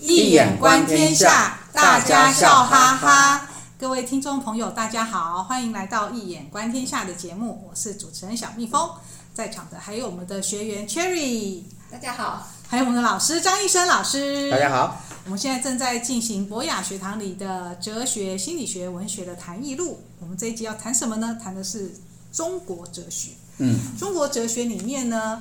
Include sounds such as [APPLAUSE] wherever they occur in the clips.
易眼观天下，大家笑哈哈。各位听众朋友，大家好，欢迎来到《一眼观天下》的节目，我是主持人小蜜蜂。在场的还有我们的学员 Cherry，大家好；还有我们的老师张医生老师，大家好。我们现在正在进行博雅学堂里的哲学、心理学、文学的谈艺录。我们这一集要谈什么呢？谈的是中国哲学。嗯，中国哲学里面呢，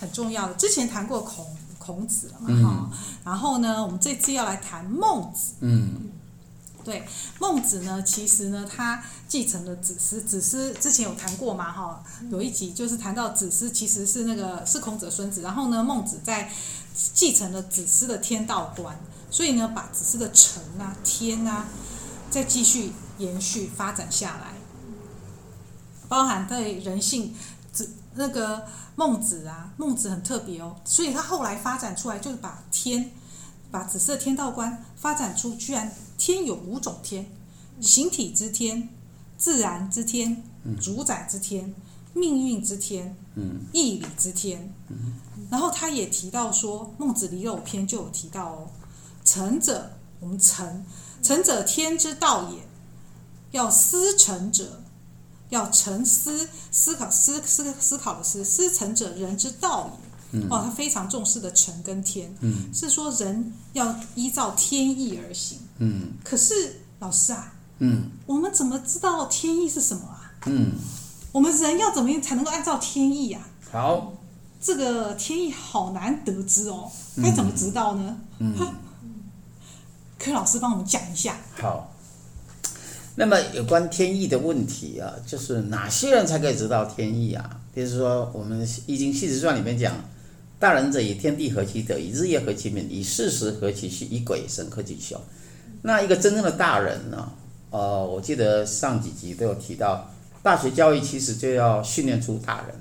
很重要的，之前谈过孔。孔子了嘛？哈、嗯，然后呢，我们这次要来谈孟子。嗯，对，孟子呢，其实呢，他继承了子思。子思之前有谈过嘛？哈，有一集就是谈到子思其实是那个是孔子的孙子。然后呢，孟子在继承了子思的天道观，所以呢，把子思的诚啊、天啊，再继续延续发展下来，包含对人性子那个。孟子啊，孟子很特别哦，所以他后来发展出来就是把天，把紫色天道观发展出，居然天有五种天：形体之天、自然之天、主宰之天、命运之天、义理之天。然后他也提到说，《孟子离娄篇》就有提到哦，成者，我们成，成者天之道也，要思成者。要沉思思考思思思考的思思诚者人之道也。哦，他非常重视的诚跟天，嗯，是说人要依照天意而行。嗯，可是老师啊，嗯，我们怎么知道天意是什么啊？嗯，我们人要怎么样才能够按照天意啊？好，这个天意好难得知哦，该怎么知道呢？嗯，柯老师帮我们讲一下。好。那么有关天意的问题啊，就是哪些人才可以知道天意啊？比如说我们《易经系辞传》里面讲：“大人者，以天地合其德，以日月合其命，以四时合其序，以鬼神合其休。”那一个真正的大人呢？呃，我记得上几集都有提到，大学教育其实就要训练出大人。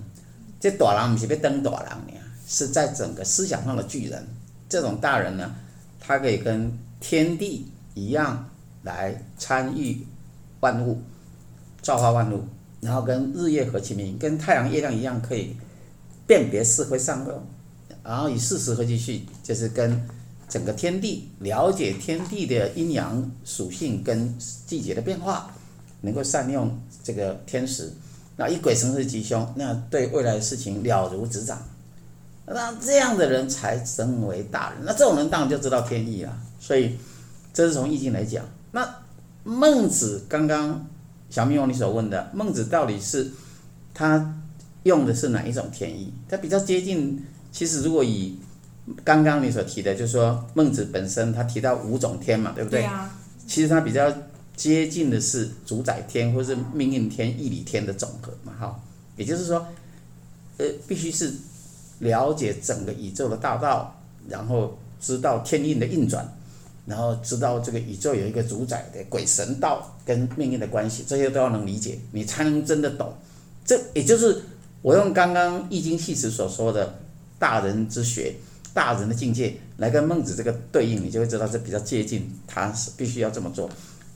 这大人不是被当大人呢，是在整个思想上的巨人。这种大人呢，他可以跟天地一样来参与。万物造化万物，然后跟日月合其名，跟太阳、月亮一样，可以辨别是非善恶，然后以事实合其序，就是跟整个天地了解天地的阴阳属性跟季节的变化，能够善用这个天时。那以鬼神是吉凶，那对未来的事情了如指掌。那这样的人才称为大人。那这种人当然就知道天意了。所以这是从易经来讲。那孟子刚刚小蜜蜂你所问的，孟子到底是他用的是哪一种天意？他比较接近。其实如果以刚刚你所提的，就是说孟子本身他提到五种天嘛，对不对？对啊。其实他比较接近的是主宰天或是命运天、义理天的总和嘛，哈。也就是说，呃，必须是了解整个宇宙的大道，然后知道天运的运转。然后知道这个宇宙有一个主宰的鬼神道跟命运的关系，这些都要能理解，你才能真的懂。这也就是我用刚刚易经系辞所说的大人之学、大人的境界来跟孟子这个对应，你就会知道这比较接近，他是必须要这么做。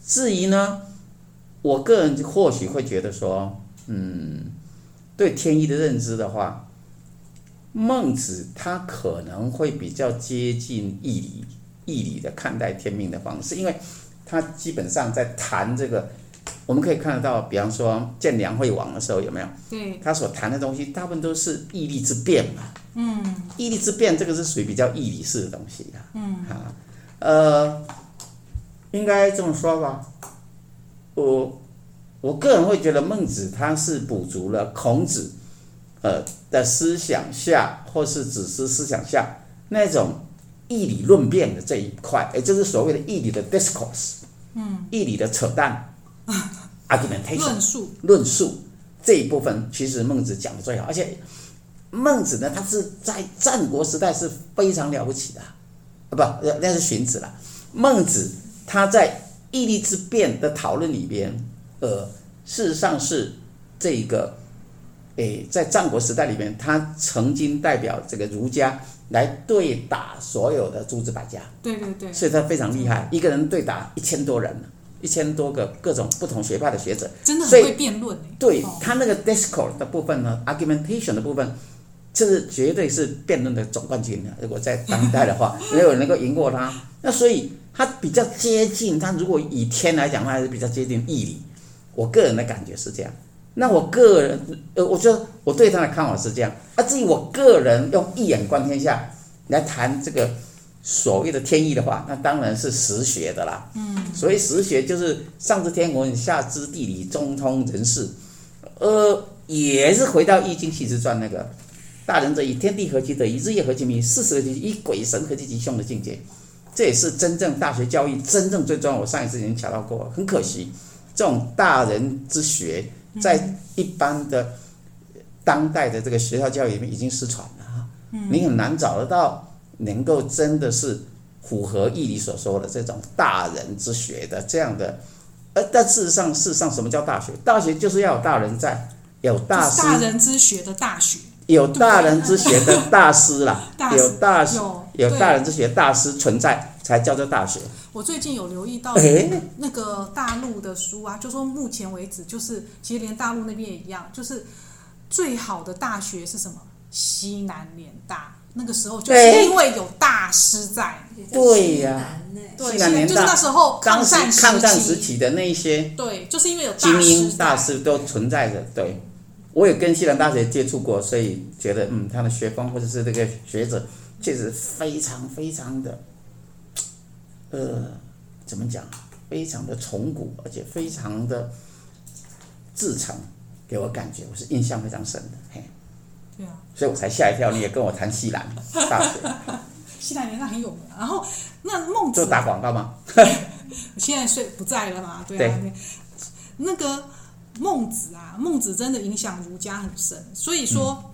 至于呢，我个人或许会觉得说，嗯，对天意的认知的话，孟子他可能会比较接近义理。义理的看待天命的方式，因为他基本上在谈这个，我们可以看得到，比方说见梁惠王的时候有没有？对，他所谈的东西大部分都是义利之辩嘛。嗯，义利之辩这个是属于比较义理式的东西的。嗯，啊，呃，应该这么说吧，我我个人会觉得孟子他是补足了孔子呃的思想下，或是子思思想下那种。义理论辩的这一块，也就是所谓的义理的 discourse，嗯，义理的扯淡，[LAUGHS] argumentation，论述，论述这一部分，其实孟子讲的最好。而且孟子呢，他是在战国时代是非常了不起的，啊不，那是荀子了。孟子他在义利之辩的讨论里边，呃，事实上是这个，诶，在战国时代里边，他曾经代表这个儒家。来对打所有的诸子百家，对对对，所以他非常厉害，一个人对打一千多人，一千多个各种不同学派的学者，真的很会辩论。对他那个 discourse 的部分呢，argumentation 的部分，这是绝对是辩论的总冠军的。如果在当代的话，[LAUGHS] 没有人能够赢过他。那所以他比较接近，他如果以天来讲，他还是比较接近义理。我个人的感觉是这样。那我个人，呃，我觉得我对他的看法是这样。啊，至于我个人用一眼观天下来谈这个所谓的天意的话，那当然是实学的啦。嗯，所谓实学就是上知天文，下知地理，中通人事。呃，也是回到《易经系辞传》那个“大人者，以天地合其德，以日月合其明，以四时合其以鬼神合其吉凶”的境界。这也是真正大学教育真正最重要。我上一次已经讲到过，很可惜，这种大人之学在一般的当代的这个学校教育里面已经失传了。你很难找得到能够真的是符合义理所说的这种大人之学的这样的。呃，但事实上，事实上，什么叫大学？大学就是要有大人在，有大师。大人之学的大学。有大人之学的大师啦，[LAUGHS] 大有大有，有大人之学大师存在，才叫做大学。我最近有留意到那个大陆的书啊，就说目前为止，就是其实连大陆那边也一样，就是最好的大学是什么？西南联大。那个时候就是因为有大师在。对呀、啊，对，就是那时候抗战抗战时期的那一些，对，就是因为有精英大师都存在着，对。我也跟西南大学接触过，所以觉得嗯，他的学风或者是这个学者，确实非常非常的，呃，怎么讲？非常的崇古，而且非常的至诚，给我感觉我是印象非常深的。嘿，对啊，所以我才吓一跳。你也跟我谈西南 [LAUGHS] 大学，西南联大很有名。然后那孟子就打广告吗？[LAUGHS] [LAUGHS] 现在睡不在了嘛？对啊，对那个。孟子啊，孟子真的影响儒家很深。所以说，嗯、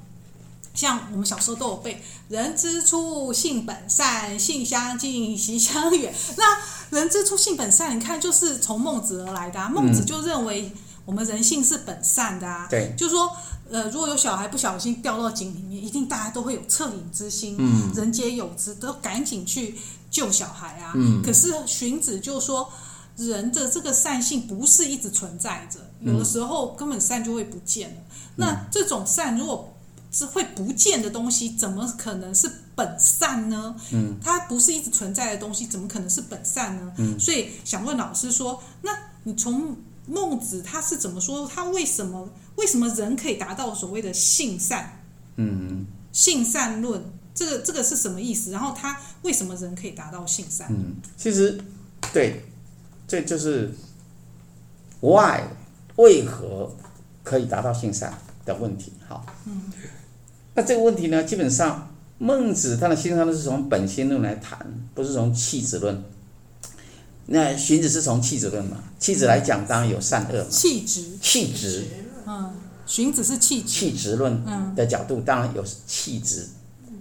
像我们小时候都有背“人之初，性本善，性相近，习相远”。那“人之初，性本善”，你看就是从孟子而来的、啊。孟子就认为我们人性是本善的啊。对，就是说，呃，如果有小孩不小心掉到井里面，一定大家都会有恻隐之心。嗯，人皆有之，都赶紧去救小孩啊。嗯，可是荀子就说。人的这个善性不是一直存在着，有的时候根本善就会不见了。嗯、那这种善如果是会不见的东西，怎么可能是本善呢？嗯，它不是一直存在的东西，怎么可能是本善呢？嗯，所以想问老师说，那你从孟子他是怎么说？他为什么为什么人可以达到所谓的性善？嗯，性善论这个这个是什么意思？然后他为什么人可以达到性善？嗯，其实对。这就是 why 为何可以达到性善的问题。好，嗯，那这个问题呢，基本上孟子他的心上都是从本心论来谈，不是从气质论。那荀子是从气质论嘛？气质来讲，当然有善恶嘛。气质，气质，嗯，荀子是气质。气质论的角度，当然有气质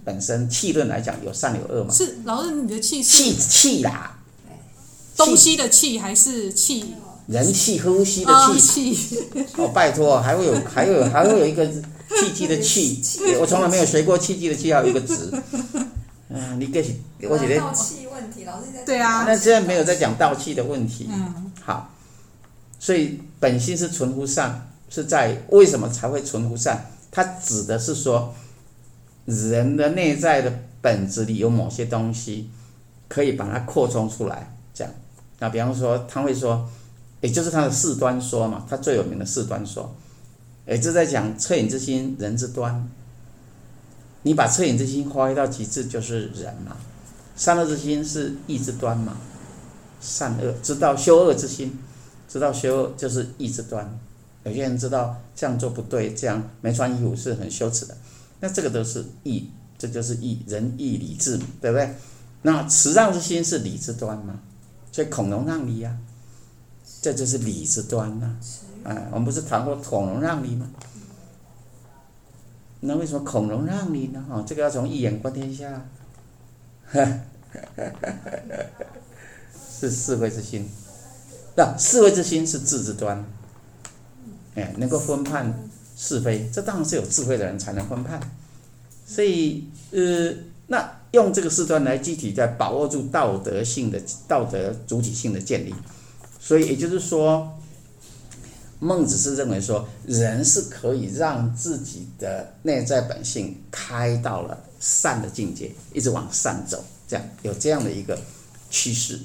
本身。气论来讲，有善有恶嘛？是老师，你的气是气气啦。东西的气还是气？人气呼吸的气。哦，拜托，还会有还有还会有一个气机的气。我从来没有学过气机的气，要有一个值。嗯，你给，我觉得。道气问题，老师在。对啊。那现在没有在讲道气的问题。嗯。好，所以本心是存乎善，是在为什么才会存乎善？它指的是说，人的内在的本质里有某些东西，可以把它扩充出来。这样。那比方说，他会说，也就是他的四端说嘛，他最有名的四端说，也就在讲恻隐之心，人之端。你把恻隐之心发挥到极致，就是人嘛。善恶之心是义之端嘛。善恶知道修恶之心，知道修恶就是义之端。有些人知道这样做不对，这样没穿衣服是很羞耻的，那这个都是义，这就是义，仁义礼智，对不对？那慈让之心是礼之端嘛。所以孔融让梨、啊，这就是理之端呐、啊。啊，我们不是谈过孔融让梨吗？那为什么孔融让梨呢？哦，这个要从一眼观天下。[LAUGHS] 是智慧之心，那智慧之心是智之端。哎，能够分判是非，这当然是有智慧的人才能分判。所以，呃，那。用这个四端来具体在把握住道德性的道德主体性的建立，所以也就是说，孟子是认为说，人是可以让自己的内在本性开到了善的境界，一直往上走，这样有这样的一个趋势。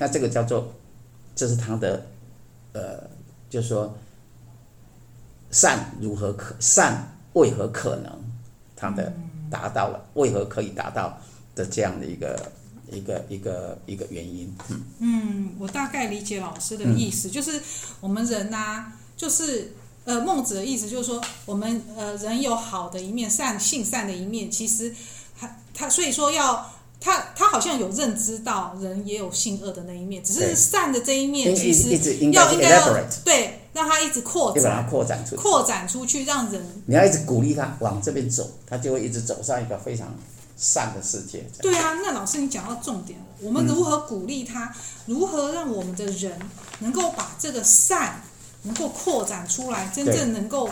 那这个叫做，这是他的，呃，就是说，善如何可善为何可能？他的达到了为何可以达到的这样的一个一个一个一个原因。嗯，嗯，我大概理解老师的意思，嗯、就是我们人呐、啊，就是呃，孟子的意思就是说，我们呃人有好的一面，善性善的一面，其实他他所以说要。他他好像有认知到人也有性恶的那一面，只是善的这一面其实要应该要对，让他一直扩展，扩展出，扩展出去，让人你要一直鼓励他往这边走，他就会一直走上一个非常善的世界。对啊，那老师你讲到重点了，我们如何鼓励他？嗯、如何让我们的人能够把这个善能够扩展出来，真正能够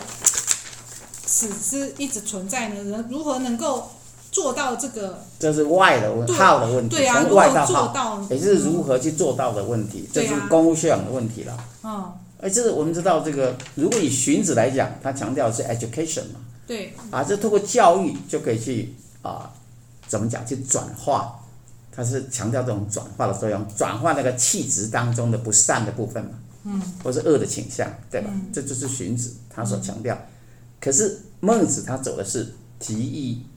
使之一直存在呢？人如何能够？做到这个，这是外的问号的问题，对啊，从外到好，也是如何去做到的问题，这是公务修养的问题了。嗯，哎，这是我们知道这个，如果以荀子来讲，他强调的是 education 嘛，对，啊，这通过教育就可以去啊，怎么讲去转化，他是强调这种转化的作用，转化那个气质当中的不善的部分嘛，嗯，或是恶的倾向，对吧？嗯、这就是荀子他所强调，可是孟子他走的是提议。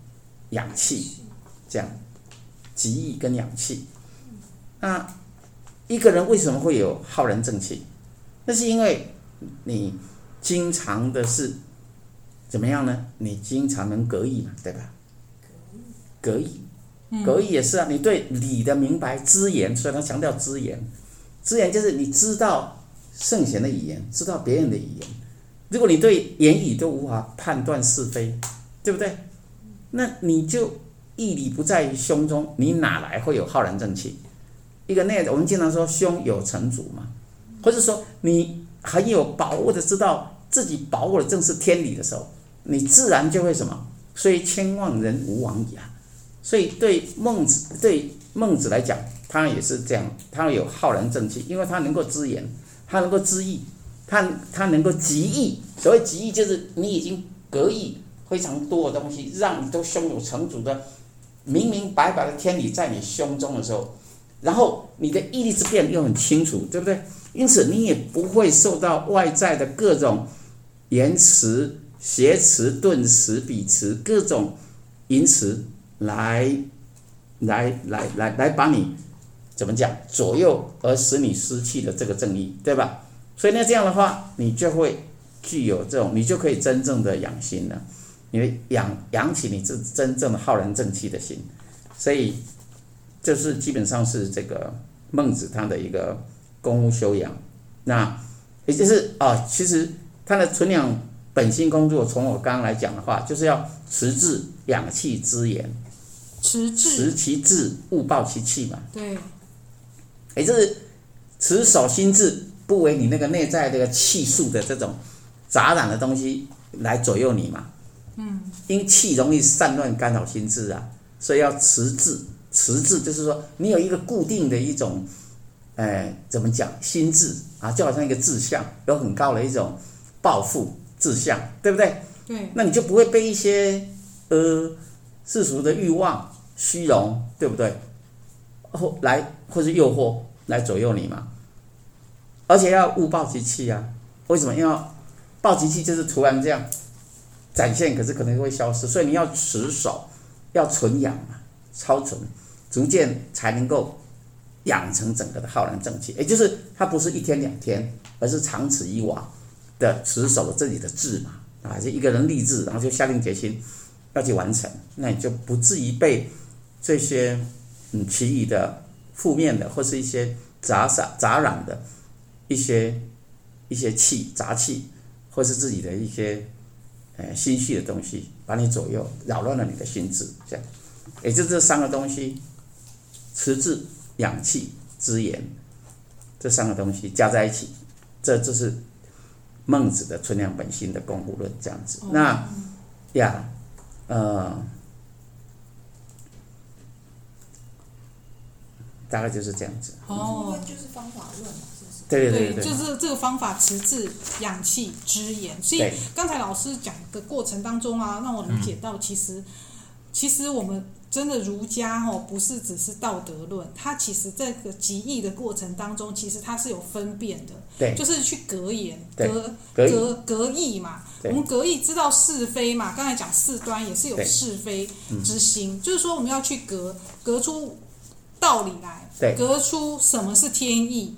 养气，这样，极义跟养气。那一个人为什么会有浩然正气？那是因为你经常的是怎么样呢？你经常能格义嘛，对吧？格义，格义也是啊。你对理的明白，知言，所以他强调知言。知言就是你知道圣贤的语言，知道别人的语言。如果你对言语都无法判断是非，对不对？那你就义理不在于胸中，你哪来会有浩然正气？一个内，我们经常说胸有成竹嘛，或者说你很有把握的知道自己把握的正是天理的时候，你自然就会什么？所以千万人无往矣啊！所以对孟子，对孟子来讲，他也是这样，他有浩然正气，因为他能够知言，他能够知义，他他能够极义。所谓极义，就是你已经格义。非常多的东西，让你都胸有成竹的，明明白白的天理在你胸中的时候，然后你的义利之辨又很清楚，对不对？因此你也不会受到外在的各种言辞、邪辞、顿词、比词各种淫词来来来来来把你怎么讲左右，而使你失去了这个正义，对吧？所以那这样的话，你就会具有这种，你就可以真正的养心了。你养养起你这真正的浩然正气的心，所以这是基本上是这个孟子他的一个功夫修养。那也就是啊、其实他的存养本心工作，从我刚刚来讲的话，就是要持志养气之言，持志持其志，勿暴其气嘛。对，也就是持守心志，不为你那个内在这个气数的这种杂染的东西来左右你嘛。嗯，因气容易散乱干扰心智啊，所以要持志。持志就是说，你有一个固定的一种，哎，怎么讲？心智啊，就好像一个志向，有很高的一种抱负志向，对不对？对。那你就不会被一些呃世俗的欲望、虚荣，对不对？或来或是诱惑来左右你嘛。而且要勿暴其气啊。为什么？因为暴其气就是突然这样。展现，可是可能会消失，所以你要持守，要存养嘛，超存，逐渐才能够养成整个的浩然正气。也就是它不是一天两天，而是长此以往的持守自己的志嘛啊，就一个人立志，然后就下定决心要去完成，那你就不至于被这些嗯其余的负面的或是一些杂杂杂染的一些一些气杂气，或是自己的一些。呃，心绪的东西把你左右，扰乱了你的心智，这样，也就这三个东西，持志、养气、资源，这三个东西加在一起，这就是孟子的存良本心的功夫论，这样子。那呀，呃，大概就是这样子。哦，就是方法论嘛，是不是？对对对对，就是这个方法，持字、养气、之言。所以刚才老师讲的过程当中啊，让我理解到，其实、嗯、其实我们。真的儒家哦，不是只是道德论，它其实这个集义的过程当中，其实它是有分辨的，对，就是去格言、格格格格义嘛。我们格义知道是非嘛，刚才讲四端也是有是非之心，就是说我们要去格格出道理来，对，格出什么是天意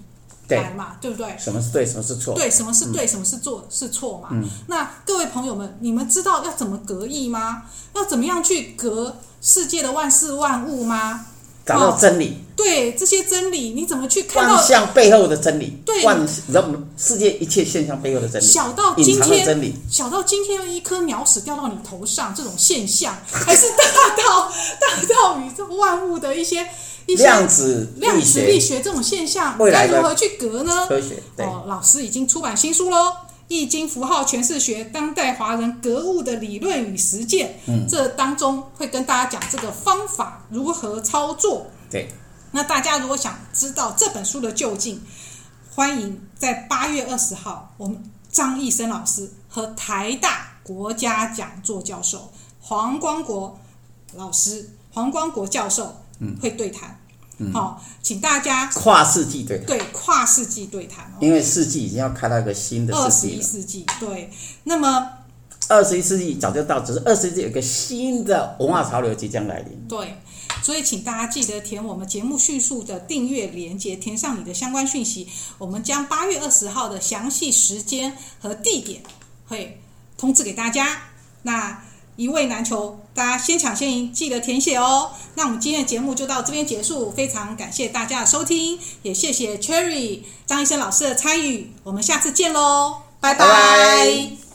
来嘛，对，对不对？什么是对，什么是错？对，什么是对，什么是错、嗯、是错嘛？嗯、那各位朋友们，你们知道要怎么格义吗？要怎么样去隔？世界的万事万物吗？找到真理。哦、对这些真理，你怎么去看到？万象背后的真理。对，万，你知道世界一切现象背后的真理。小到今天，真理小到今天一颗鸟屎掉到你头上这种现象，还是大到 [LAUGHS] 大到宇宙万物的一些一些量子量子力学这种现象，该如何去格呢？科学。对哦，老师已经出版新书喽。易经符号诠释学，当代华人格物的理论与实践。嗯，这当中会跟大家讲这个方法如何操作。对，那大家如果想知道这本书的究竟，欢迎在八月二十号，我们张义生老师和台大国家讲座教授黄光国老师、黄光国教授会对谈。嗯好、哦，请大家跨世纪对谈，对跨世纪对谈，因为世纪已经要开到一个新的世纪。二十一世纪，对。那么，二十一世纪早就到，只是二十一世纪有一个新的文化潮流即将来临。对，所以请大家记得填我们节目叙述的订阅连接，填上你的相关讯息，我们将八月二十号的详细时间和地点会通知给大家。那。一位难求，大家先抢先赢，记得填写哦。那我们今天的节目就到这边结束，非常感谢大家的收听，也谢谢 Cherry 张医生老师的参与，我们下次见喽，拜拜。